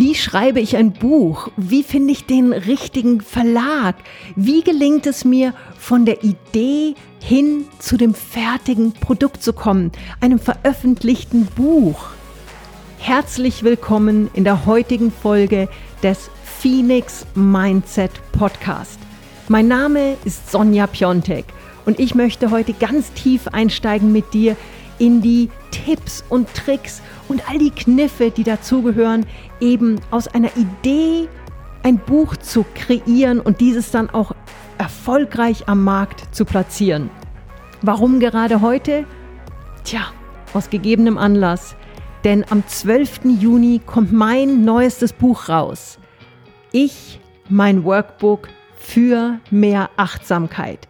Wie schreibe ich ein Buch? Wie finde ich den richtigen Verlag? Wie gelingt es mir, von der Idee hin zu dem fertigen Produkt zu kommen, einem veröffentlichten Buch? Herzlich willkommen in der heutigen Folge des Phoenix Mindset Podcast. Mein Name ist Sonja Piontek und ich möchte heute ganz tief einsteigen mit dir in die Tipps und Tricks und all die Kniffe, die dazugehören, eben aus einer Idee ein Buch zu kreieren und dieses dann auch erfolgreich am Markt zu platzieren. Warum gerade heute? Tja, aus gegebenem Anlass. Denn am 12. Juni kommt mein neuestes Buch raus. Ich, mein Workbook für mehr Achtsamkeit.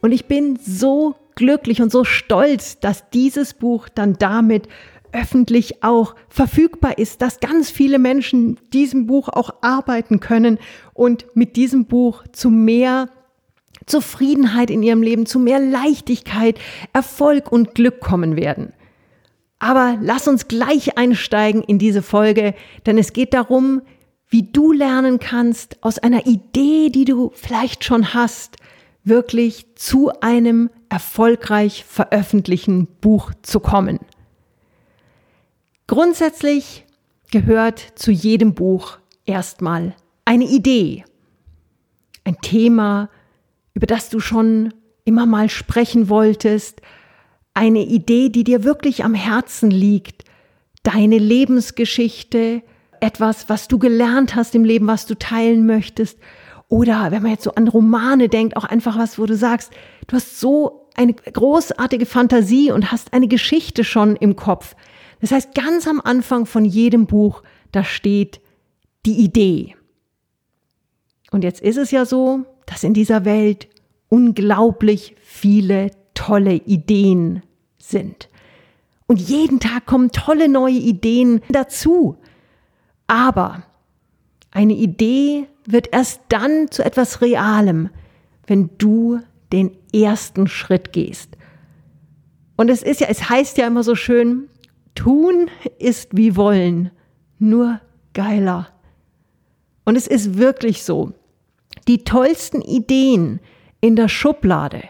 Und ich bin so glücklich und so stolz, dass dieses Buch dann damit öffentlich auch verfügbar ist, dass ganz viele Menschen diesem Buch auch arbeiten können und mit diesem Buch zu mehr Zufriedenheit in ihrem Leben, zu mehr Leichtigkeit, Erfolg und Glück kommen werden. Aber lass uns gleich einsteigen in diese Folge, denn es geht darum, wie du lernen kannst, aus einer Idee, die du vielleicht schon hast, wirklich zu einem erfolgreich veröffentlichen Buch zu kommen. Grundsätzlich gehört zu jedem Buch erstmal eine Idee, ein Thema, über das du schon immer mal sprechen wolltest, eine Idee, die dir wirklich am Herzen liegt, deine Lebensgeschichte, etwas, was du gelernt hast im Leben, was du teilen möchtest. Oder wenn man jetzt so an Romane denkt, auch einfach was, wo du sagst, du hast so eine großartige Fantasie und hast eine Geschichte schon im Kopf. Das heißt, ganz am Anfang von jedem Buch, da steht die Idee. Und jetzt ist es ja so, dass in dieser Welt unglaublich viele tolle Ideen sind. Und jeden Tag kommen tolle neue Ideen dazu. Aber eine Idee wird erst dann zu etwas Realem, wenn du den ersten Schritt gehst. Und es ist ja, es heißt ja immer so schön, Tun ist wie wollen, nur geiler. Und es ist wirklich so. Die tollsten Ideen in der Schublade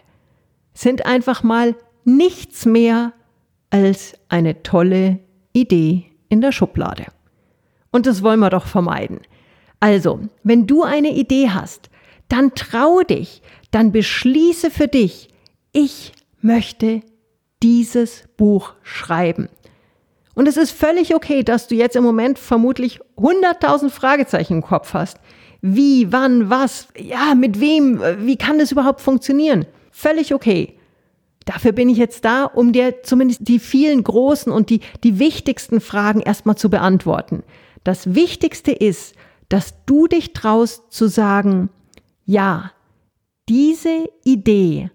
sind einfach mal nichts mehr als eine tolle Idee in der Schublade. Und das wollen wir doch vermeiden. Also, wenn du eine Idee hast, dann trau dich, dann beschließe für dich, ich möchte dieses Buch schreiben. Und es ist völlig okay, dass du jetzt im Moment vermutlich 100.000 Fragezeichen im Kopf hast. Wie, wann, was, ja, mit wem, wie kann das überhaupt funktionieren? Völlig okay. Dafür bin ich jetzt da, um dir zumindest die vielen großen und die, die wichtigsten Fragen erstmal zu beantworten. Das Wichtigste ist, dass du dich traust zu sagen, ja, diese Idee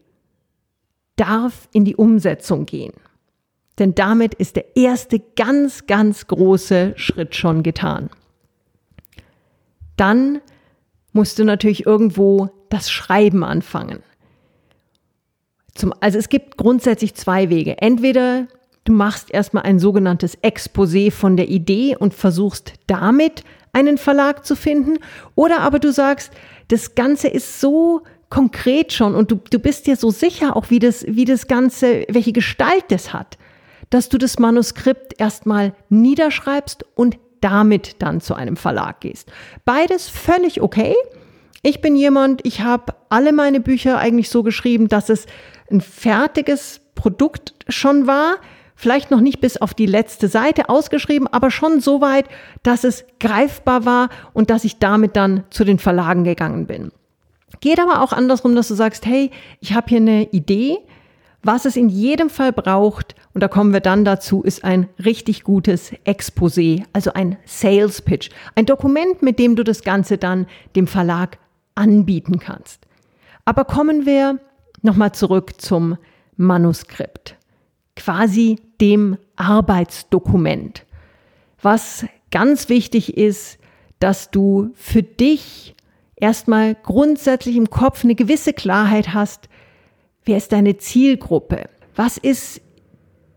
darf in die Umsetzung gehen. Denn damit ist der erste ganz, ganz große Schritt schon getan. Dann musst du natürlich irgendwo das Schreiben anfangen. Zum, also es gibt grundsätzlich zwei Wege. Entweder du machst erstmal ein sogenanntes Exposé von der Idee und versuchst damit einen Verlag zu finden, oder aber du sagst, das Ganze ist so konkret schon und du, du bist dir so sicher auch, wie das, wie das Ganze, welche Gestalt das hat, dass du das Manuskript erstmal niederschreibst und damit dann zu einem Verlag gehst. Beides völlig okay. Ich bin jemand, ich habe alle meine Bücher eigentlich so geschrieben, dass es ein fertiges Produkt schon war. Vielleicht noch nicht bis auf die letzte Seite ausgeschrieben, aber schon so weit, dass es greifbar war und dass ich damit dann zu den Verlagen gegangen bin. Geht aber auch andersrum, dass du sagst, hey, ich habe hier eine Idee, was es in jedem Fall braucht, und da kommen wir dann dazu, ist ein richtig gutes Exposé, also ein Sales Pitch, ein Dokument, mit dem du das Ganze dann dem Verlag anbieten kannst. Aber kommen wir nochmal zurück zum Manuskript, quasi dem Arbeitsdokument. Was ganz wichtig ist, dass du für dich erstmal grundsätzlich im Kopf eine gewisse Klarheit hast, Wer ist deine Zielgruppe? Was ist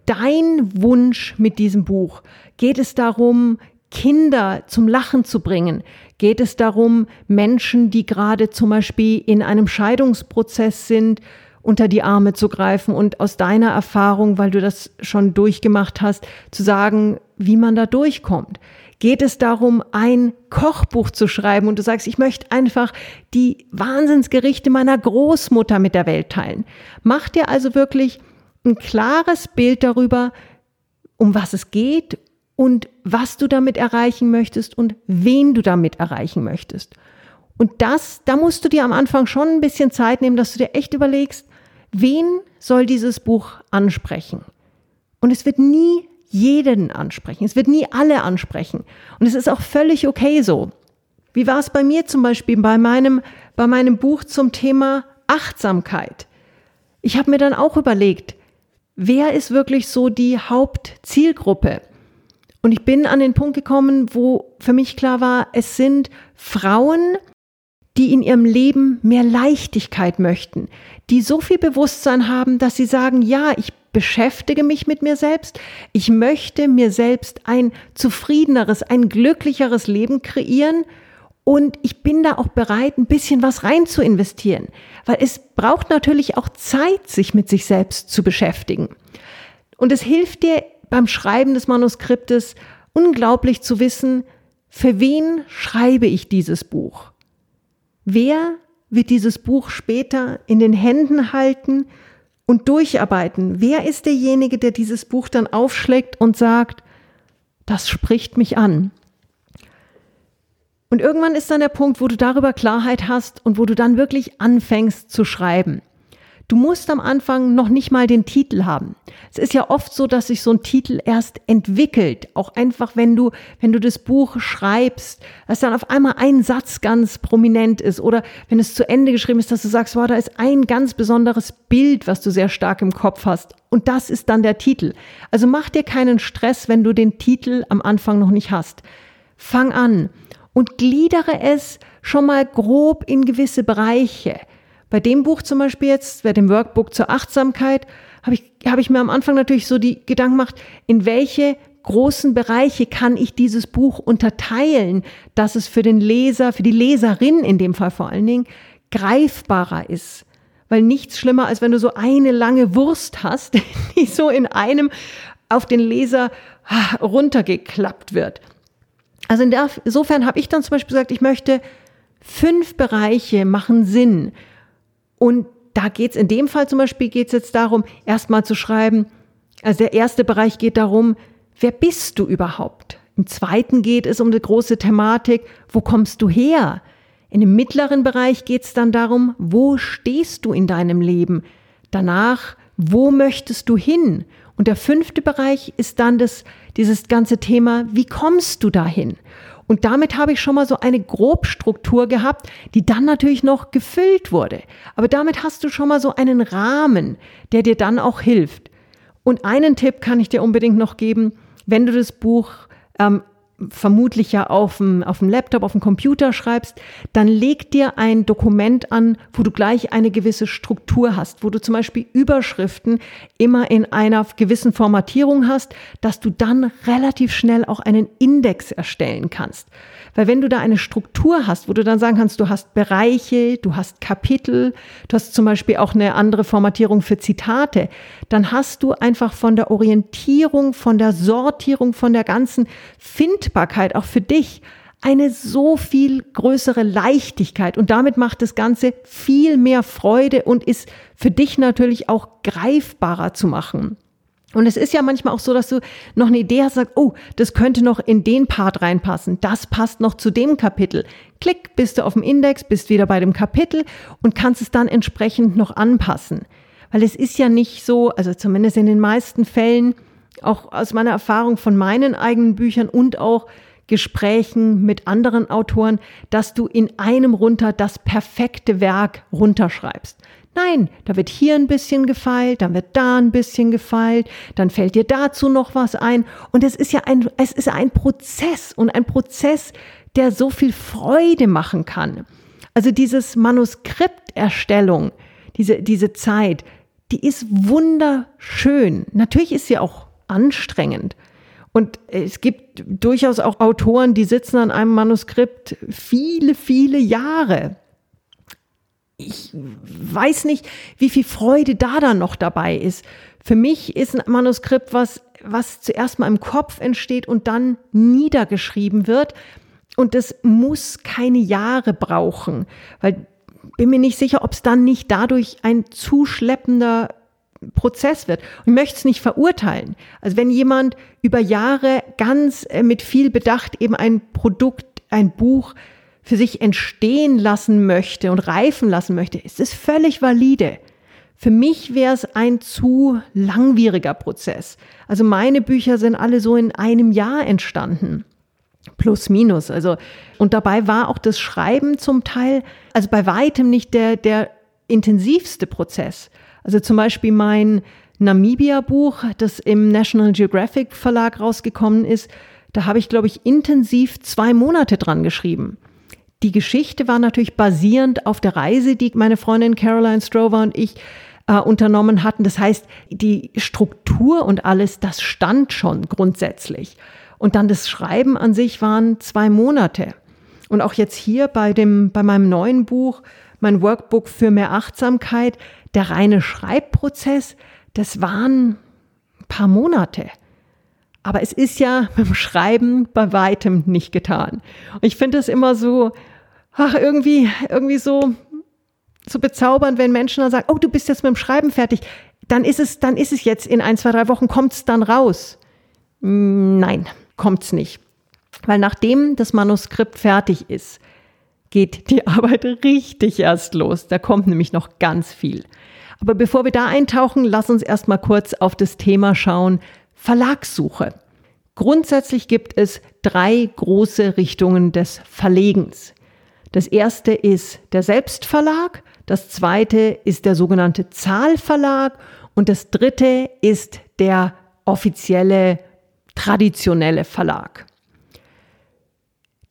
dein Wunsch mit diesem Buch? Geht es darum, Kinder zum Lachen zu bringen? Geht es darum, Menschen, die gerade zum Beispiel in einem Scheidungsprozess sind, unter die Arme zu greifen und aus deiner Erfahrung, weil du das schon durchgemacht hast, zu sagen, wie man da durchkommt? Geht es darum, ein Kochbuch zu schreiben und du sagst, ich möchte einfach die Wahnsinnsgerichte meiner Großmutter mit der Welt teilen? Mach dir also wirklich ein klares Bild darüber, um was es geht und was du damit erreichen möchtest und wen du damit erreichen möchtest. Und das, da musst du dir am Anfang schon ein bisschen Zeit nehmen, dass du dir echt überlegst, wen soll dieses Buch ansprechen? Und es wird nie jeden ansprechen. Es wird nie alle ansprechen. Und es ist auch völlig okay so. Wie war es bei mir zum Beispiel bei meinem, bei meinem Buch zum Thema Achtsamkeit? Ich habe mir dann auch überlegt, wer ist wirklich so die Hauptzielgruppe? Und ich bin an den Punkt gekommen, wo für mich klar war, es sind Frauen, die in ihrem Leben mehr Leichtigkeit möchten, die so viel Bewusstsein haben, dass sie sagen, ja, ich beschäftige mich mit mir selbst, ich möchte mir selbst ein zufriedeneres, ein glücklicheres Leben kreieren und ich bin da auch bereit, ein bisschen was rein zu investieren, weil es braucht natürlich auch Zeit, sich mit sich selbst zu beschäftigen. Und es hilft dir beim Schreiben des Manuskriptes unglaublich zu wissen, für wen schreibe ich dieses Buch? Wer wird dieses Buch später in den Händen halten und durcharbeiten? Wer ist derjenige, der dieses Buch dann aufschlägt und sagt, das spricht mich an? Und irgendwann ist dann der Punkt, wo du darüber Klarheit hast und wo du dann wirklich anfängst zu schreiben. Du musst am Anfang noch nicht mal den Titel haben. Es ist ja oft so, dass sich so ein Titel erst entwickelt. Auch einfach, wenn du, wenn du das Buch schreibst, dass dann auf einmal ein Satz ganz prominent ist oder wenn es zu Ende geschrieben ist, dass du sagst, wow, da ist ein ganz besonderes Bild, was du sehr stark im Kopf hast. Und das ist dann der Titel. Also mach dir keinen Stress, wenn du den Titel am Anfang noch nicht hast. Fang an und gliedere es schon mal grob in gewisse Bereiche. Bei dem Buch zum Beispiel jetzt, bei dem Workbook zur Achtsamkeit, habe ich, habe ich mir am Anfang natürlich so die Gedanken gemacht, in welche großen Bereiche kann ich dieses Buch unterteilen, dass es für den Leser, für die Leserin in dem Fall vor allen Dingen, greifbarer ist. Weil nichts schlimmer, als wenn du so eine lange Wurst hast, die so in einem auf den Leser ah, runtergeklappt wird. Also insofern habe ich dann zum Beispiel gesagt, ich möchte fünf Bereiche machen Sinn. Und da geht es in dem Fall zum Beispiel geht es jetzt darum, erstmal zu schreiben, also der erste Bereich geht darum, wer bist du überhaupt? Im zweiten geht es um die große Thematik, wo kommst du her? In dem mittleren Bereich geht es dann darum, wo stehst du in deinem Leben? Danach, wo möchtest du hin? Und der fünfte Bereich ist dann das, dieses ganze Thema, wie kommst du dahin? Und damit habe ich schon mal so eine Grobstruktur gehabt, die dann natürlich noch gefüllt wurde. Aber damit hast du schon mal so einen Rahmen, der dir dann auch hilft. Und einen Tipp kann ich dir unbedingt noch geben, wenn du das Buch ähm, vermutlich ja auf dem, auf dem Laptop, auf dem Computer schreibst, dann leg dir ein Dokument an, wo du gleich eine gewisse Struktur hast, wo du zum Beispiel Überschriften immer in einer gewissen Formatierung hast, dass du dann relativ schnell auch einen Index erstellen kannst. Weil wenn du da eine Struktur hast, wo du dann sagen kannst, du hast Bereiche, du hast Kapitel, du hast zum Beispiel auch eine andere Formatierung für Zitate, dann hast du einfach von der Orientierung, von der Sortierung, von der ganzen Findbarkeit auch für dich eine so viel größere Leichtigkeit und damit macht das Ganze viel mehr Freude und ist für dich natürlich auch greifbarer zu machen. Und es ist ja manchmal auch so, dass du noch eine Idee hast, sagst, oh, das könnte noch in den Part reinpassen. Das passt noch zu dem Kapitel. Klick, bist du auf dem Index, bist wieder bei dem Kapitel und kannst es dann entsprechend noch anpassen. Weil es ist ja nicht so, also zumindest in den meisten Fällen, auch aus meiner Erfahrung von meinen eigenen Büchern und auch Gesprächen mit anderen Autoren, dass du in einem runter das perfekte Werk runterschreibst. Nein, da wird hier ein bisschen gefeilt, dann wird da ein bisschen gefeilt, dann fällt dir dazu noch was ein. Und es ist ja ein, es ist ein Prozess und ein Prozess, der so viel Freude machen kann. Also dieses Manuskripterstellung, diese, diese Zeit, die ist wunderschön. Natürlich ist sie auch anstrengend. Und es gibt durchaus auch Autoren, die sitzen an einem Manuskript viele, viele Jahre. Ich weiß nicht, wie viel Freude da dann noch dabei ist. Für mich ist ein Manuskript was, was zuerst mal im Kopf entsteht und dann niedergeschrieben wird. Und das muss keine Jahre brauchen, weil bin mir nicht sicher, ob es dann nicht dadurch ein zu schleppender Prozess wird. Und möchte es nicht verurteilen. Also wenn jemand über Jahre ganz äh, mit viel Bedacht eben ein Produkt, ein Buch für sich entstehen lassen möchte und reifen lassen möchte, ist es völlig valide. Für mich wäre es ein zu langwieriger Prozess. Also meine Bücher sind alle so in einem Jahr entstanden. Plus, minus. Also, und dabei war auch das Schreiben zum Teil, also bei weitem nicht der, der intensivste Prozess. Also zum Beispiel mein Namibia-Buch, das im National Geographic Verlag rausgekommen ist, da habe ich, glaube ich, intensiv zwei Monate dran geschrieben. Die Geschichte war natürlich basierend auf der Reise, die meine Freundin Caroline Strover und ich äh, unternommen hatten. Das heißt, die Struktur und alles, das stand schon grundsätzlich. Und dann das Schreiben an sich waren zwei Monate. Und auch jetzt hier bei dem, bei meinem neuen Buch, mein Workbook für mehr Achtsamkeit, der reine Schreibprozess, das waren ein paar Monate. Aber es ist ja mit dem Schreiben bei weitem nicht getan. Und ich finde es immer so, ach, irgendwie, irgendwie so, so bezaubernd, wenn Menschen dann sagen, oh, du bist jetzt mit dem Schreiben fertig. Dann ist es, dann ist es jetzt in ein, zwei, drei Wochen, kommt es dann raus. Nein, kommt es nicht. Weil nachdem das Manuskript fertig ist, geht die Arbeit richtig erst los. Da kommt nämlich noch ganz viel. Aber bevor wir da eintauchen, lass uns erstmal kurz auf das Thema schauen. Verlagssuche. Grundsätzlich gibt es drei große Richtungen des Verlegens. Das erste ist der Selbstverlag, das zweite ist der sogenannte Zahlverlag und das dritte ist der offizielle traditionelle Verlag.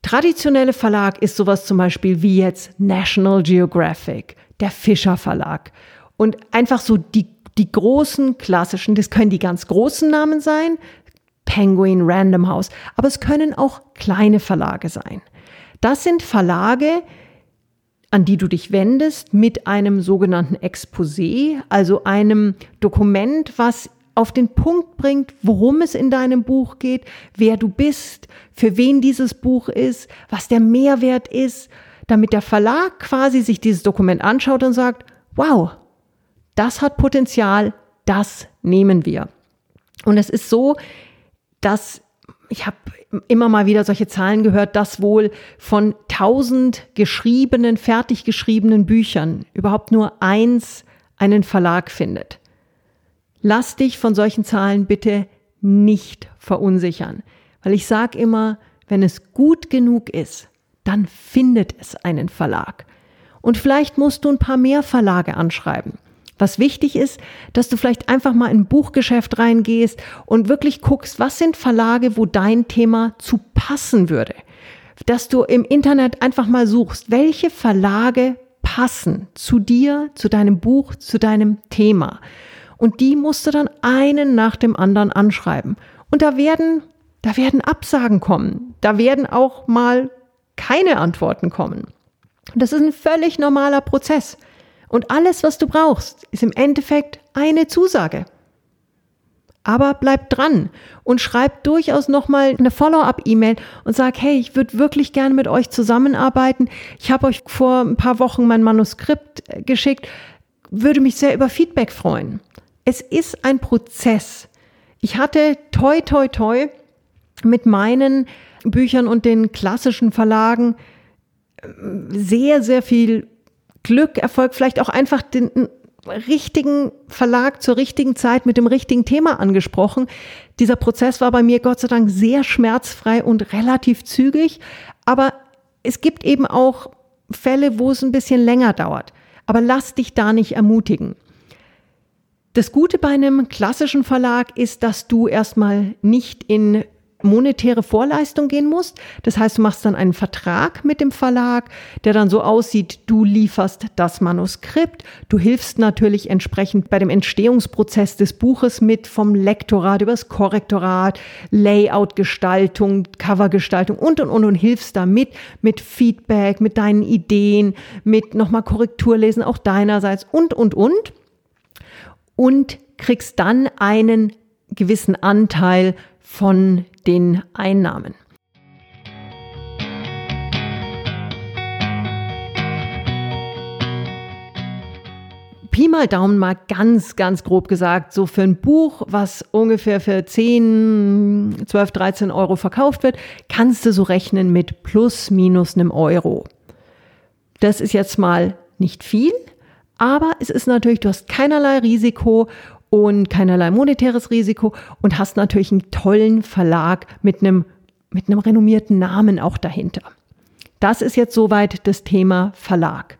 Traditionelle Verlag ist sowas zum Beispiel wie jetzt National Geographic, der Fischer Verlag und einfach so die, die großen klassischen, das können die ganz großen Namen sein, Penguin, Random House, aber es können auch kleine Verlage sein. Das sind Verlage, an die du dich wendest mit einem sogenannten Exposé, also einem Dokument, was auf den Punkt bringt, worum es in deinem Buch geht, wer du bist, für wen dieses Buch ist, was der Mehrwert ist, damit der Verlag quasi sich dieses Dokument anschaut und sagt, wow, das hat Potenzial, das nehmen wir. Und es ist so, dass ich habe immer mal wieder solche Zahlen gehört, dass wohl von 1000 geschriebenen, fertig geschriebenen Büchern überhaupt nur eins einen Verlag findet. Lass dich von solchen Zahlen bitte nicht verunsichern, weil ich sage immer, wenn es gut genug ist, dann findet es einen Verlag. Und vielleicht musst du ein paar mehr Verlage anschreiben. Was wichtig ist, dass du vielleicht einfach mal in ein Buchgeschäft reingehst und wirklich guckst, was sind Verlage, wo dein Thema zu passen würde. Dass du im Internet einfach mal suchst, welche Verlage passen zu dir, zu deinem Buch, zu deinem Thema. Und die musst du dann einen nach dem anderen anschreiben. Und da werden, da werden Absagen kommen. Da werden auch mal keine Antworten kommen. Und das ist ein völlig normaler Prozess. Und alles, was du brauchst, ist im Endeffekt eine Zusage. Aber bleib dran und schreib durchaus nochmal eine Follow-up-E-Mail und sag, hey, ich würde wirklich gerne mit euch zusammenarbeiten. Ich habe euch vor ein paar Wochen mein Manuskript äh, geschickt, würde mich sehr über Feedback freuen. Es ist ein Prozess. Ich hatte toi, toi, toi mit meinen Büchern und den klassischen Verlagen äh, sehr, sehr viel Glück, Erfolg, vielleicht auch einfach den richtigen Verlag zur richtigen Zeit mit dem richtigen Thema angesprochen. Dieser Prozess war bei mir Gott sei Dank sehr schmerzfrei und relativ zügig, aber es gibt eben auch Fälle, wo es ein bisschen länger dauert. Aber lass dich da nicht ermutigen. Das Gute bei einem klassischen Verlag ist, dass du erstmal nicht in monetäre Vorleistung gehen musst. Das heißt, du machst dann einen Vertrag mit dem Verlag, der dann so aussieht, du lieferst das Manuskript, du hilfst natürlich entsprechend bei dem Entstehungsprozess des Buches mit, vom Lektorat übers Korrektorat, Layout-Gestaltung, Covergestaltung und, und, und, und hilfst da mit, mit Feedback, mit deinen Ideen, mit nochmal Korrekturlesen auch deinerseits und, und, und. Und kriegst dann einen gewissen Anteil von den Einnahmen. Pi mal Daumen mal ganz, ganz grob gesagt, so für ein Buch, was ungefähr für 10, 12, 13 Euro verkauft wird, kannst du so rechnen mit plus minus einem Euro. Das ist jetzt mal nicht viel, aber es ist natürlich, du hast keinerlei Risiko und keinerlei monetäres Risiko und hast natürlich einen tollen Verlag mit einem, mit einem renommierten Namen auch dahinter. Das ist jetzt soweit das Thema Verlag.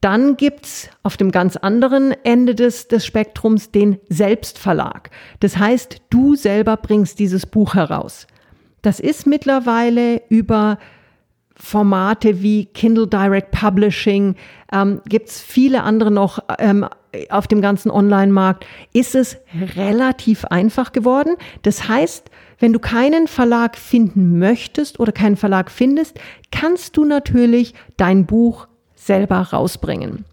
Dann gibt's auf dem ganz anderen Ende des, des Spektrums den Selbstverlag. Das heißt, du selber bringst dieses Buch heraus. Das ist mittlerweile über Formate wie Kindle Direct Publishing, ähm, gibt es viele andere noch ähm, auf dem ganzen Online-Markt, ist es relativ einfach geworden. Das heißt, wenn du keinen Verlag finden möchtest oder keinen Verlag findest, kannst du natürlich dein Buch selber rausbringen.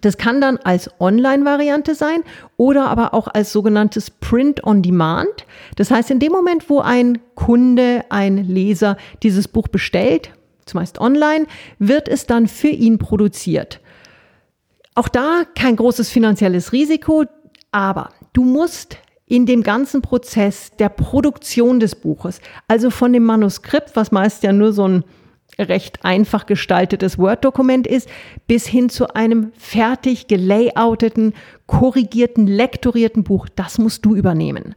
Das kann dann als Online-Variante sein oder aber auch als sogenanntes Print on Demand. Das heißt, in dem Moment, wo ein Kunde, ein Leser dieses Buch bestellt, zumeist online, wird es dann für ihn produziert. Auch da kein großes finanzielles Risiko, aber du musst in dem ganzen Prozess der Produktion des Buches, also von dem Manuskript, was meist ja nur so ein recht einfach gestaltetes Word-Dokument ist, bis hin zu einem fertig gelayouteten, korrigierten, lektorierten Buch, das musst du übernehmen.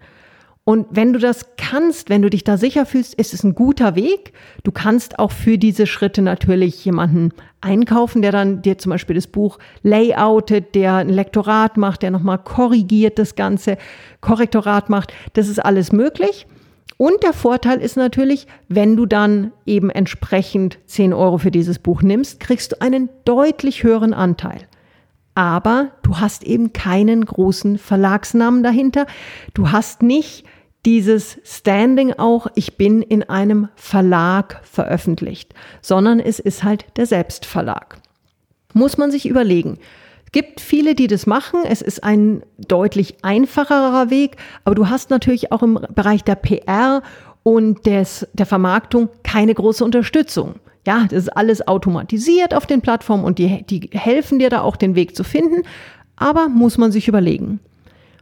Und wenn du das kannst, wenn du dich da sicher fühlst, ist es ein guter Weg. Du kannst auch für diese Schritte natürlich jemanden einkaufen, der dann dir zum Beispiel das Buch layoutet, der ein Lektorat macht, der nochmal korrigiert das Ganze, Korrektorat macht. Das ist alles möglich. Und der Vorteil ist natürlich, wenn du dann eben entsprechend 10 Euro für dieses Buch nimmst, kriegst du einen deutlich höheren Anteil aber du hast eben keinen großen Verlagsnamen dahinter. Du hast nicht dieses Standing auch, ich bin in einem Verlag veröffentlicht, sondern es ist halt der Selbstverlag. Muss man sich überlegen. Gibt viele, die das machen. Es ist ein deutlich einfacherer Weg, aber du hast natürlich auch im Bereich der PR und des, der Vermarktung keine große Unterstützung. Ja, das ist alles automatisiert auf den Plattformen und die, die helfen dir da auch den Weg zu finden, aber muss man sich überlegen.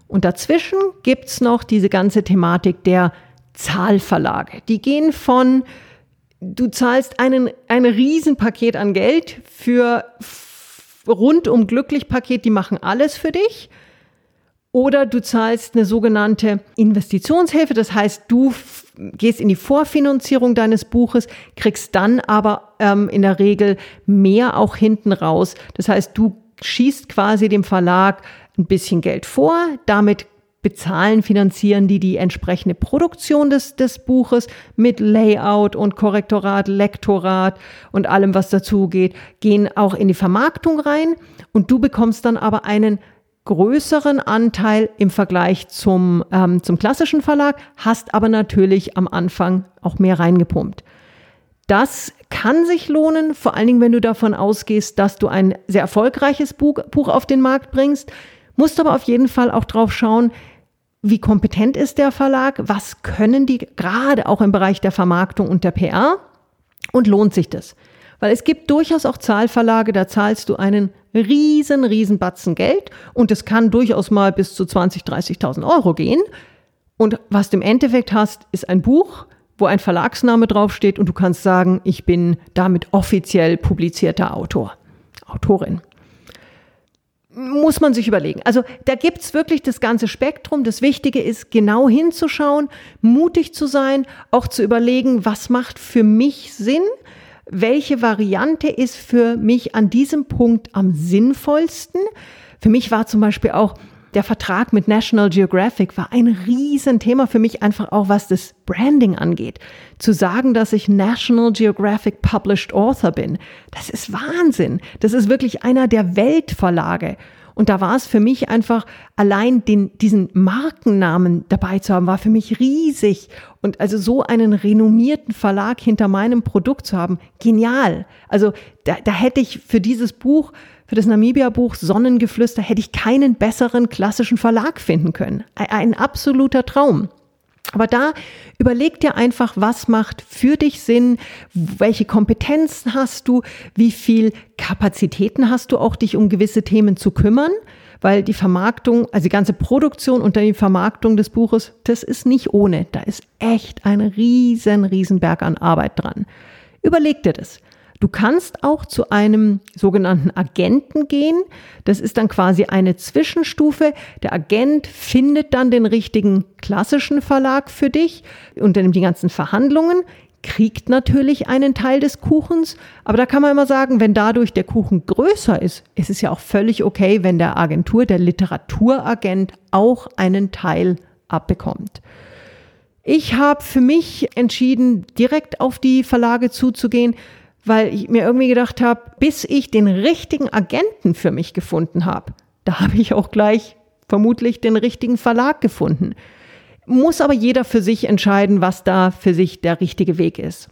Und dazwischen gibt's noch diese ganze Thematik der Zahlverlage. Die gehen von, du zahlst einen, ein Riesenpaket an Geld für rundum glücklich Paket, die machen alles für dich. Oder du zahlst eine sogenannte Investitionshilfe, das heißt, du gehst in die Vorfinanzierung deines Buches, kriegst dann aber ähm, in der Regel mehr auch hinten raus. Das heißt, du schießt quasi dem Verlag ein bisschen Geld vor, damit bezahlen, finanzieren die die entsprechende Produktion des, des Buches mit Layout und Korrektorat, Lektorat und allem, was dazu geht, gehen auch in die Vermarktung rein und du bekommst dann aber einen größeren Anteil im Vergleich zum, ähm, zum klassischen Verlag, hast aber natürlich am Anfang auch mehr reingepumpt. Das kann sich lohnen, vor allen Dingen, wenn du davon ausgehst, dass du ein sehr erfolgreiches Buch, Buch auf den Markt bringst. Musst aber auf jeden Fall auch drauf schauen, wie kompetent ist der Verlag, was können die gerade auch im Bereich der Vermarktung und der PR und lohnt sich das? Weil es gibt durchaus auch Zahlverlage, da zahlst du einen riesen, riesen Batzen Geld und es kann durchaus mal bis zu 20, 30.000 Euro gehen. Und was du im Endeffekt hast, ist ein Buch, wo ein Verlagsname draufsteht und du kannst sagen, ich bin damit offiziell publizierter Autor, Autorin. Muss man sich überlegen. Also da gibt's wirklich das ganze Spektrum. Das Wichtige ist, genau hinzuschauen, mutig zu sein, auch zu überlegen, was macht für mich Sinn, welche Variante ist für mich an diesem Punkt am sinnvollsten. Für mich war zum Beispiel auch der Vertrag mit National Geographic war ein Riesenthema für mich, einfach auch was das Branding angeht. Zu sagen, dass ich National Geographic Published Author bin, das ist Wahnsinn. Das ist wirklich einer der Weltverlage. Und da war es für mich einfach, allein den, diesen Markennamen dabei zu haben, war für mich riesig. Und also so einen renommierten Verlag hinter meinem Produkt zu haben, genial. Also da, da hätte ich für dieses Buch, für das Namibia-Buch Sonnengeflüster, hätte ich keinen besseren klassischen Verlag finden können. Ein, ein absoluter Traum. Aber da überleg dir einfach, was macht für dich Sinn, welche Kompetenzen hast du, wie viel Kapazitäten hast du auch, dich um gewisse Themen zu kümmern, weil die Vermarktung, also die ganze Produktion und die Vermarktung des Buches, das ist nicht ohne. Da ist echt ein riesen, riesen Berg an Arbeit dran. Überleg dir das. Du kannst auch zu einem sogenannten Agenten gehen. Das ist dann quasi eine Zwischenstufe. Der Agent findet dann den richtigen klassischen Verlag für dich, unternimmt die ganzen Verhandlungen, kriegt natürlich einen Teil des Kuchens. Aber da kann man immer sagen, wenn dadurch der Kuchen größer ist, ist es ja auch völlig okay, wenn der Agentur, der Literaturagent auch einen Teil abbekommt. Ich habe für mich entschieden, direkt auf die Verlage zuzugehen, weil ich mir irgendwie gedacht habe, bis ich den richtigen Agenten für mich gefunden habe, da habe ich auch gleich vermutlich den richtigen Verlag gefunden. Muss aber jeder für sich entscheiden, was da für sich der richtige Weg ist.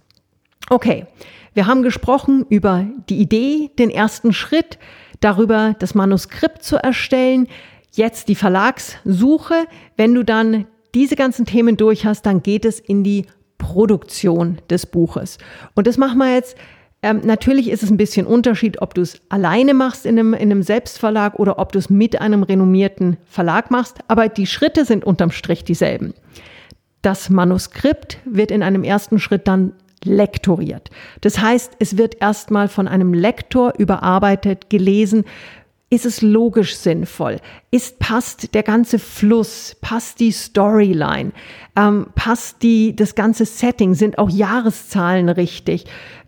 Okay, wir haben gesprochen über die Idee, den ersten Schritt, darüber das Manuskript zu erstellen, jetzt die Verlagssuche. Wenn du dann diese ganzen Themen durch hast, dann geht es in die Produktion des Buches. Und das machen wir jetzt ähm, natürlich ist es ein bisschen Unterschied, ob du es alleine machst in einem, in einem Selbstverlag oder ob du es mit einem renommierten Verlag machst, aber die Schritte sind unterm Strich dieselben. Das Manuskript wird in einem ersten Schritt dann lektoriert. Das heißt, es wird erstmal von einem Lektor überarbeitet, gelesen, ist es logisch sinnvoll? Ist, passt der ganze Fluss? Passt die Storyline? Ähm, passt die, das ganze Setting? Sind auch Jahreszahlen richtig?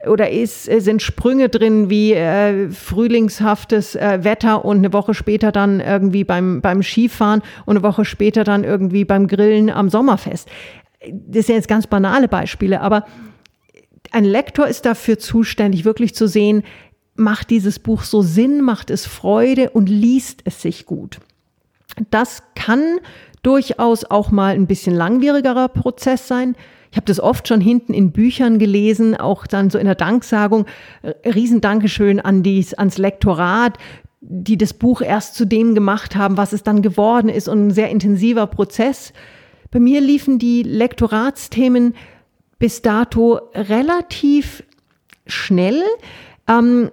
Oder ist, äh, sind Sprünge drin wie äh, frühlingshaftes äh, Wetter und eine Woche später dann irgendwie beim, beim Skifahren und eine Woche später dann irgendwie beim Grillen am Sommerfest? Das sind jetzt ganz banale Beispiele, aber ein Lektor ist dafür zuständig, wirklich zu sehen, macht dieses Buch so Sinn, macht es Freude und liest es sich gut. Das kann durchaus auch mal ein bisschen langwierigerer Prozess sein. Ich habe das oft schon hinten in Büchern gelesen, auch dann so in der Danksagung. Äh, Riesendankeschön an dies, ans Lektorat, die das Buch erst zu dem gemacht haben, was es dann geworden ist und ein sehr intensiver Prozess. Bei mir liefen die Lektoratsthemen bis dato relativ schnell. Ähm,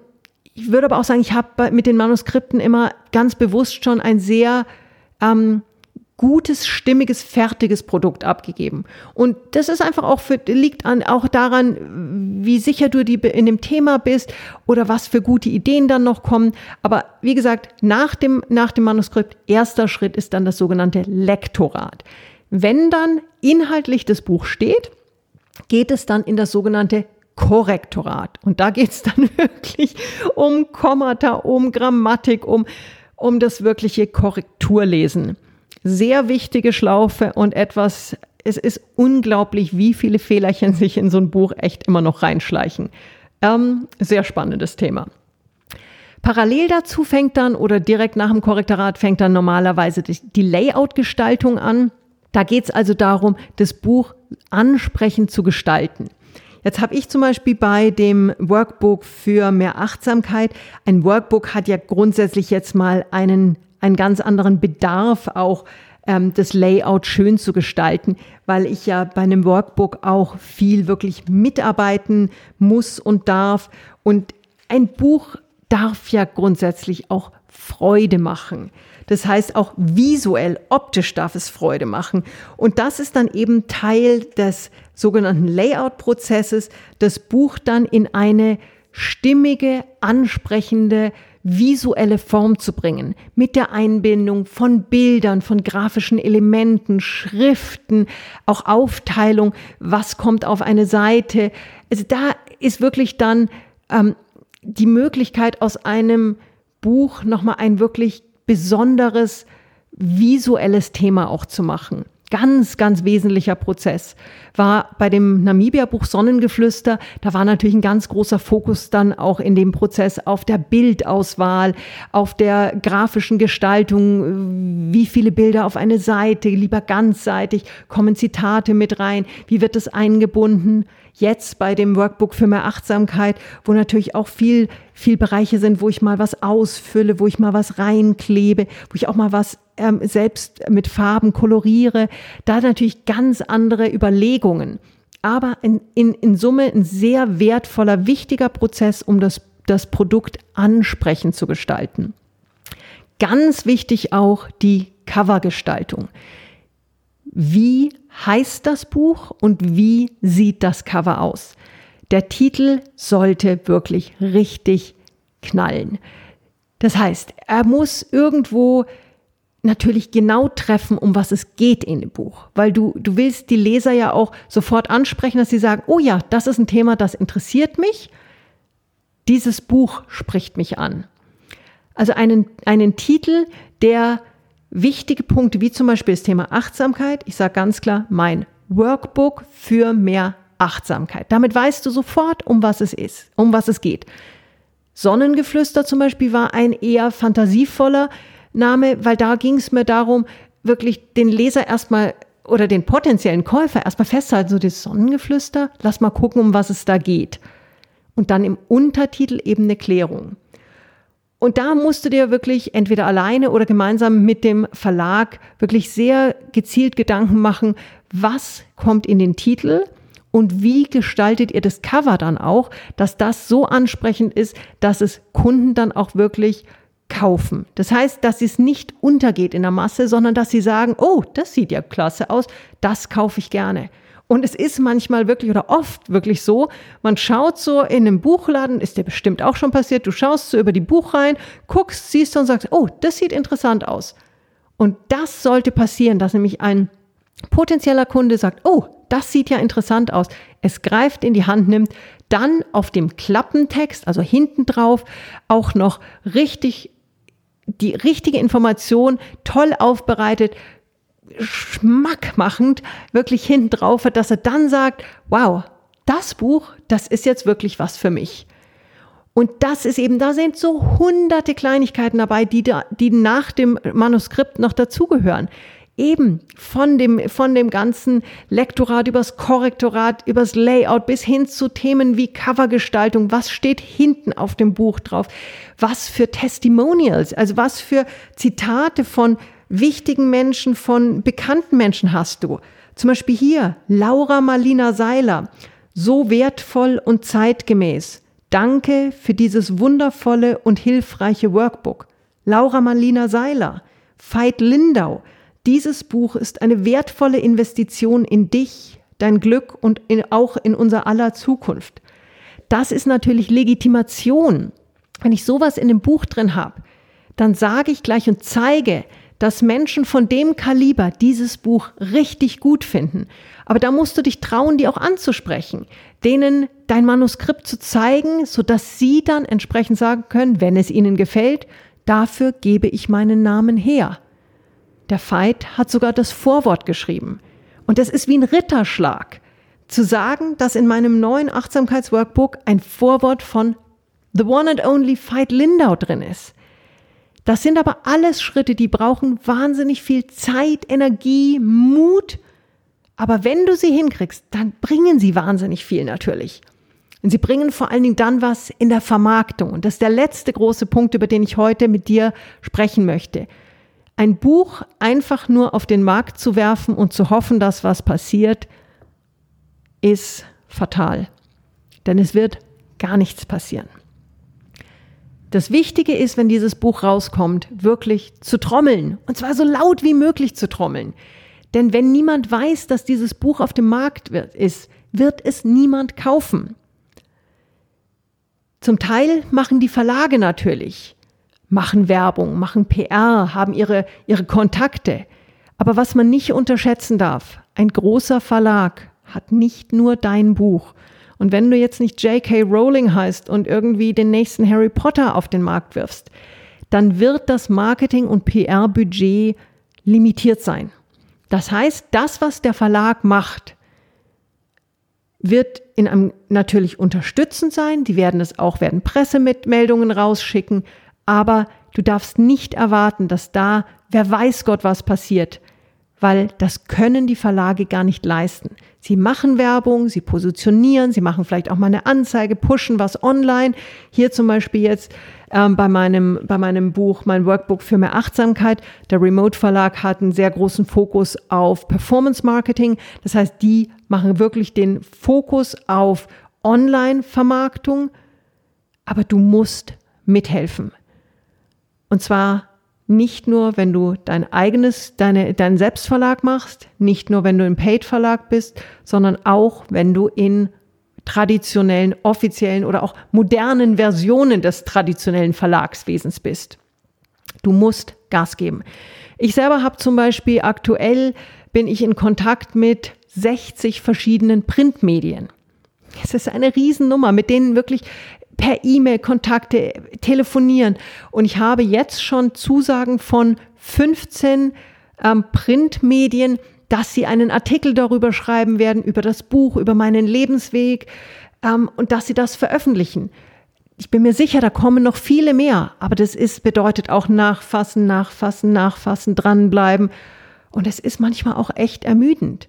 ich würde aber auch sagen, ich habe mit den Manuskripten immer ganz bewusst schon ein sehr ähm, gutes, stimmiges, fertiges Produkt abgegeben. Und das ist einfach auch für, liegt an, auch daran, wie sicher du die in dem Thema bist oder was für gute Ideen dann noch kommen. Aber wie gesagt, nach dem, nach dem Manuskript, erster Schritt ist dann das sogenannte Lektorat. Wenn dann inhaltlich das Buch steht, geht es dann in das sogenannte Korrektorat. Und da geht es dann wirklich um Kommata, um Grammatik, um, um das wirkliche Korrekturlesen. Sehr wichtige Schlaufe und etwas, es ist unglaublich, wie viele Fehlerchen sich in so ein Buch echt immer noch reinschleichen. Ähm, sehr spannendes Thema. Parallel dazu fängt dann oder direkt nach dem Korrektorat fängt dann normalerweise die, Layout-Gestaltung an. Da geht es also darum, das Buch ansprechend zu gestalten. Jetzt habe ich zum Beispiel bei dem Workbook für mehr Achtsamkeit, ein Workbook hat ja grundsätzlich jetzt mal einen, einen ganz anderen Bedarf auch ähm, das Layout schön zu gestalten, weil ich ja bei einem Workbook auch viel wirklich mitarbeiten muss und darf. Und ein Buch darf ja grundsätzlich auch Freude machen. Das heißt, auch visuell, optisch darf es Freude machen. Und das ist dann eben Teil des sogenannten Layout-Prozesses, das Buch dann in eine stimmige, ansprechende, visuelle Form zu bringen, mit der Einbindung von Bildern, von grafischen Elementen, Schriften, auch Aufteilung, was kommt auf eine Seite. Also da ist wirklich dann ähm, die Möglichkeit aus einem Buch nochmal ein wirklich besonderes visuelles Thema auch zu machen ganz, ganz wesentlicher Prozess. War bei dem Namibia-Buch Sonnengeflüster, da war natürlich ein ganz großer Fokus dann auch in dem Prozess auf der Bildauswahl, auf der grafischen Gestaltung, wie viele Bilder auf eine Seite, lieber ganzseitig, kommen Zitate mit rein, wie wird es eingebunden. Jetzt bei dem Workbook für mehr Achtsamkeit, wo natürlich auch viel, viel Bereiche sind, wo ich mal was ausfülle, wo ich mal was reinklebe, wo ich auch mal was ähm, selbst mit Farben koloriere, da natürlich ganz andere Überlegungen. Aber in, in, in Summe ein sehr wertvoller, wichtiger Prozess, um das, das Produkt ansprechend zu gestalten. Ganz wichtig auch die Covergestaltung. Wie heißt das Buch und wie sieht das Cover aus? Der Titel sollte wirklich richtig knallen. Das heißt, er muss irgendwo natürlich genau treffen, um was es geht in dem Buch. Weil du, du willst die Leser ja auch sofort ansprechen, dass sie sagen, oh ja, das ist ein Thema, das interessiert mich. Dieses Buch spricht mich an. Also einen, einen Titel, der wichtige Punkte, wie zum Beispiel das Thema Achtsamkeit, ich sage ganz klar, mein Workbook für mehr Achtsamkeit. Damit weißt du sofort, um was es ist, um was es geht. Sonnengeflüster zum Beispiel war ein eher fantasievoller Name, weil da ging es mir darum, wirklich den Leser erstmal oder den potenziellen Käufer erstmal festhalten, so das Sonnengeflüster, lass mal gucken, um was es da geht. Und dann im Untertitel eben eine Klärung. Und da musst du dir wirklich entweder alleine oder gemeinsam mit dem Verlag wirklich sehr gezielt Gedanken machen, was kommt in den Titel und wie gestaltet ihr das Cover dann auch, dass das so ansprechend ist, dass es Kunden dann auch wirklich kaufen. Das heißt, dass es nicht untergeht in der Masse, sondern dass sie sagen, oh, das sieht ja klasse aus, das kaufe ich gerne. Und es ist manchmal wirklich oder oft wirklich so, man schaut so in einem Buchladen, ist dir bestimmt auch schon passiert, du schaust so über die Buch rein, guckst, siehst und sagst, oh, das sieht interessant aus. Und das sollte passieren, dass nämlich ein potenzieller Kunde sagt, oh, das sieht ja interessant aus, es greift in die Hand nimmt, dann auf dem Klappentext, also hinten drauf, auch noch richtig die richtige Information toll aufbereitet, schmackmachend wirklich hinten drauf hat, dass er dann sagt, wow, das Buch, das ist jetzt wirklich was für mich. Und das ist eben, da sind so hunderte Kleinigkeiten dabei, die, da, die nach dem Manuskript noch dazugehören. Eben von dem, von dem ganzen Lektorat übers Korrektorat, übers Layout bis hin zu Themen wie Covergestaltung. Was steht hinten auf dem Buch drauf? Was für Testimonials, also was für Zitate von wichtigen Menschen, von bekannten Menschen hast du. Zum Beispiel hier Laura Marlina Seiler. So wertvoll und zeitgemäß. Danke für dieses wundervolle und hilfreiche Workbook. Laura Marlina Seiler. Veit Lindau. Dieses Buch ist eine wertvolle Investition in dich, dein Glück und in, auch in unser aller Zukunft. Das ist natürlich Legitimation. Wenn ich sowas in dem Buch drin habe, dann sage ich gleich und zeige, dass Menschen von dem Kaliber dieses Buch richtig gut finden. Aber da musst du dich trauen, die auch anzusprechen, denen dein Manuskript zu zeigen, sodass sie dann entsprechend sagen können, wenn es ihnen gefällt, dafür gebe ich meinen Namen her. Der Veit hat sogar das Vorwort geschrieben. Und das ist wie ein Ritterschlag. Zu sagen, dass in meinem neuen Achtsamkeitsworkbook ein Vorwort von The One and Only Veit Lindau drin ist. Das sind aber alles Schritte, die brauchen wahnsinnig viel Zeit, Energie, Mut. Aber wenn du sie hinkriegst, dann bringen sie wahnsinnig viel natürlich. Und sie bringen vor allen Dingen dann was in der Vermarktung. Und das ist der letzte große Punkt, über den ich heute mit dir sprechen möchte. Ein Buch einfach nur auf den Markt zu werfen und zu hoffen, dass was passiert, ist fatal. Denn es wird gar nichts passieren. Das Wichtige ist, wenn dieses Buch rauskommt, wirklich zu trommeln. Und zwar so laut wie möglich zu trommeln. Denn wenn niemand weiß, dass dieses Buch auf dem Markt ist, wird es niemand kaufen. Zum Teil machen die Verlage natürlich, machen Werbung, machen PR, haben ihre, ihre Kontakte. Aber was man nicht unterschätzen darf, ein großer Verlag hat nicht nur dein Buch, und wenn du jetzt nicht J.K. Rowling heißt und irgendwie den nächsten Harry Potter auf den Markt wirfst, dann wird das Marketing- und PR-Budget limitiert sein. Das heißt, das, was der Verlag macht, wird in einem natürlich unterstützend sein. Die werden es auch, werden Pressemitmeldungen rausschicken. Aber du darfst nicht erwarten, dass da, wer weiß Gott, was passiert weil das können die Verlage gar nicht leisten. Sie machen Werbung, sie positionieren, sie machen vielleicht auch mal eine Anzeige, pushen was online. Hier zum Beispiel jetzt ähm, bei, meinem, bei meinem Buch, mein Workbook für mehr Achtsamkeit. Der Remote Verlag hat einen sehr großen Fokus auf Performance Marketing. Das heißt, die machen wirklich den Fokus auf Online-Vermarktung, aber du musst mithelfen. Und zwar nicht nur, wenn du dein eigenes, deine, deinen Selbstverlag machst, nicht nur, wenn du im Paid-Verlag bist, sondern auch, wenn du in traditionellen, offiziellen oder auch modernen Versionen des traditionellen Verlagswesens bist. Du musst Gas geben. Ich selber habe zum Beispiel aktuell bin ich in Kontakt mit 60 verschiedenen Printmedien. Es ist eine Riesennummer, mit denen wirklich per E-Mail Kontakte, telefonieren. Und ich habe jetzt schon Zusagen von 15 ähm, Printmedien, dass sie einen Artikel darüber schreiben werden, über das Buch, über meinen Lebensweg ähm, und dass sie das veröffentlichen. Ich bin mir sicher, da kommen noch viele mehr, aber das ist, bedeutet auch nachfassen, nachfassen, nachfassen, dranbleiben. Und es ist manchmal auch echt ermüdend.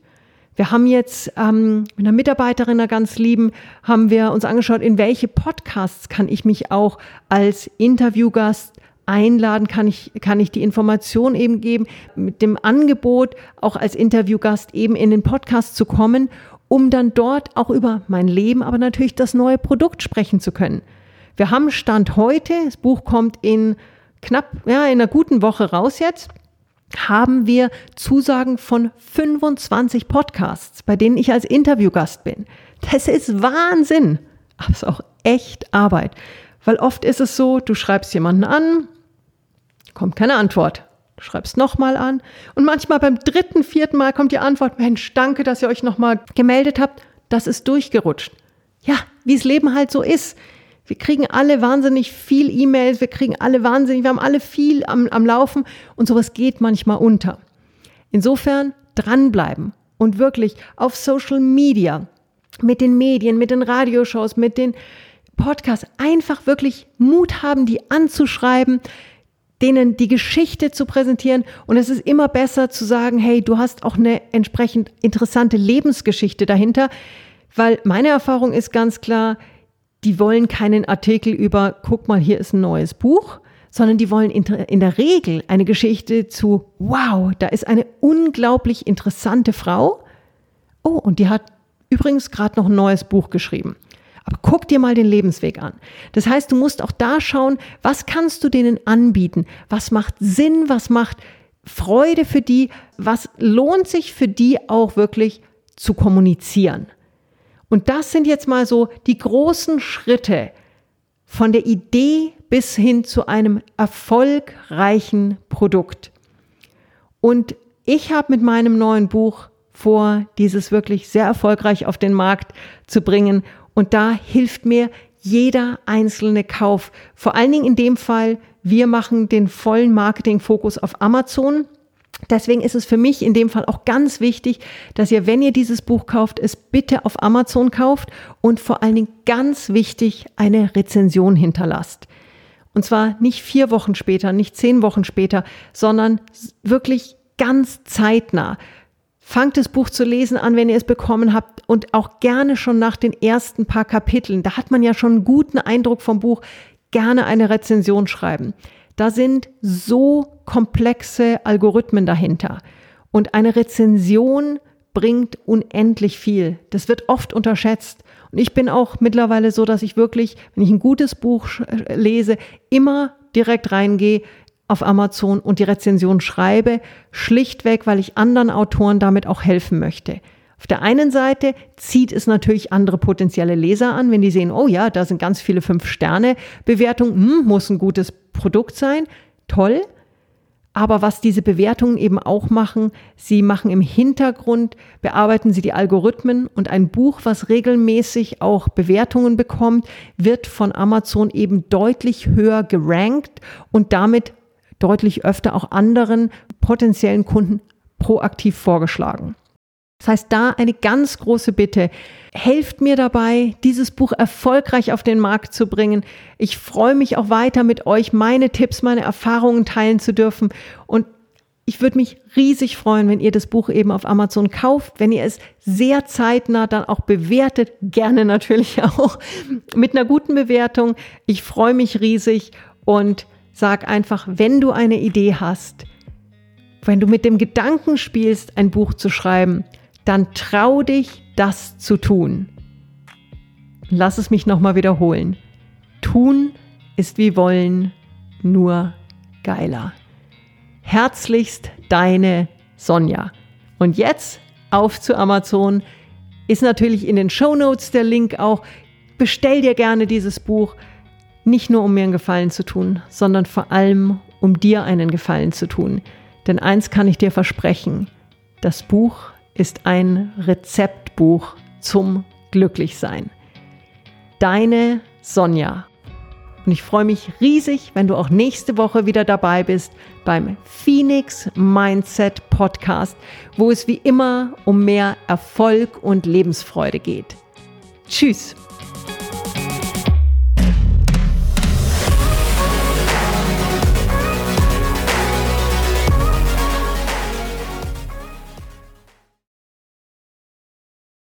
Wir haben jetzt ähm, mit einer Mitarbeiterin, einer ganz lieben, haben wir uns angeschaut, in welche Podcasts kann ich mich auch als Interviewgast einladen, kann ich, kann ich die Information eben geben, mit dem Angebot auch als Interviewgast eben in den Podcast zu kommen, um dann dort auch über mein Leben, aber natürlich das neue Produkt sprechen zu können. Wir haben Stand heute, das Buch kommt in knapp, ja, in einer guten Woche raus jetzt haben wir Zusagen von 25 Podcasts, bei denen ich als Interviewgast bin. Das ist Wahnsinn, aber es ist auch echt Arbeit. Weil oft ist es so, du schreibst jemanden an, kommt keine Antwort. Du schreibst nochmal an und manchmal beim dritten, vierten Mal kommt die Antwort, Mensch, danke, dass ihr euch nochmal gemeldet habt. Das ist durchgerutscht. Ja, wie es Leben halt so ist. Wir kriegen alle wahnsinnig viel E-Mails, wir kriegen alle wahnsinnig, wir haben alle viel am, am Laufen und sowas geht manchmal unter. Insofern dranbleiben und wirklich auf Social Media, mit den Medien, mit den Radioshows, mit den Podcasts einfach wirklich Mut haben, die anzuschreiben, denen die Geschichte zu präsentieren. Und es ist immer besser zu sagen, hey, du hast auch eine entsprechend interessante Lebensgeschichte dahinter, weil meine Erfahrung ist ganz klar, die wollen keinen Artikel über, guck mal, hier ist ein neues Buch, sondern die wollen in der Regel eine Geschichte zu, wow, da ist eine unglaublich interessante Frau. Oh, und die hat übrigens gerade noch ein neues Buch geschrieben. Aber guck dir mal den Lebensweg an. Das heißt, du musst auch da schauen, was kannst du denen anbieten? Was macht Sinn? Was macht Freude für die? Was lohnt sich für die auch wirklich zu kommunizieren? Und das sind jetzt mal so die großen Schritte von der Idee bis hin zu einem erfolgreichen Produkt. Und ich habe mit meinem neuen Buch vor, dieses wirklich sehr erfolgreich auf den Markt zu bringen. Und da hilft mir jeder einzelne Kauf. Vor allen Dingen in dem Fall, wir machen den vollen Marketingfokus auf Amazon. Deswegen ist es für mich in dem Fall auch ganz wichtig, dass ihr, wenn ihr dieses Buch kauft, es bitte auf Amazon kauft und vor allen Dingen ganz wichtig eine Rezension hinterlasst. Und zwar nicht vier Wochen später, nicht zehn Wochen später, sondern wirklich ganz zeitnah. Fangt das Buch zu lesen an, wenn ihr es bekommen habt und auch gerne schon nach den ersten paar Kapiteln. Da hat man ja schon einen guten Eindruck vom Buch. Gerne eine Rezension schreiben. Da sind so komplexe Algorithmen dahinter. Und eine Rezension bringt unendlich viel. Das wird oft unterschätzt. Und ich bin auch mittlerweile so, dass ich wirklich, wenn ich ein gutes Buch lese, immer direkt reingehe auf Amazon und die Rezension schreibe, schlichtweg, weil ich anderen Autoren damit auch helfen möchte. Auf der einen Seite zieht es natürlich andere potenzielle Leser an, wenn die sehen, oh ja, da sind ganz viele Fünf-Sterne-Bewertungen, hm, muss ein gutes Produkt sein, toll. Aber was diese Bewertungen eben auch machen, sie machen im Hintergrund, bearbeiten sie die Algorithmen und ein Buch, was regelmäßig auch Bewertungen bekommt, wird von Amazon eben deutlich höher gerankt und damit deutlich öfter auch anderen potenziellen Kunden proaktiv vorgeschlagen. Das heißt, da eine ganz große Bitte. Helft mir dabei, dieses Buch erfolgreich auf den Markt zu bringen. Ich freue mich auch weiter mit euch, meine Tipps, meine Erfahrungen teilen zu dürfen. Und ich würde mich riesig freuen, wenn ihr das Buch eben auf Amazon kauft, wenn ihr es sehr zeitnah dann auch bewertet, gerne natürlich auch mit einer guten Bewertung. Ich freue mich riesig und sag einfach, wenn du eine Idee hast, wenn du mit dem Gedanken spielst, ein Buch zu schreiben, dann trau dich, das zu tun. Lass es mich nochmal wiederholen. Tun ist wie wollen, nur geiler. Herzlichst deine Sonja. Und jetzt auf zu Amazon. Ist natürlich in den Show Notes der Link auch. Bestell dir gerne dieses Buch. Nicht nur um mir einen Gefallen zu tun, sondern vor allem um dir einen Gefallen zu tun. Denn eins kann ich dir versprechen. Das Buch ist ein Rezeptbuch zum Glücklichsein. Deine Sonja. Und ich freue mich riesig, wenn du auch nächste Woche wieder dabei bist beim Phoenix Mindset Podcast, wo es wie immer um mehr Erfolg und Lebensfreude geht. Tschüss.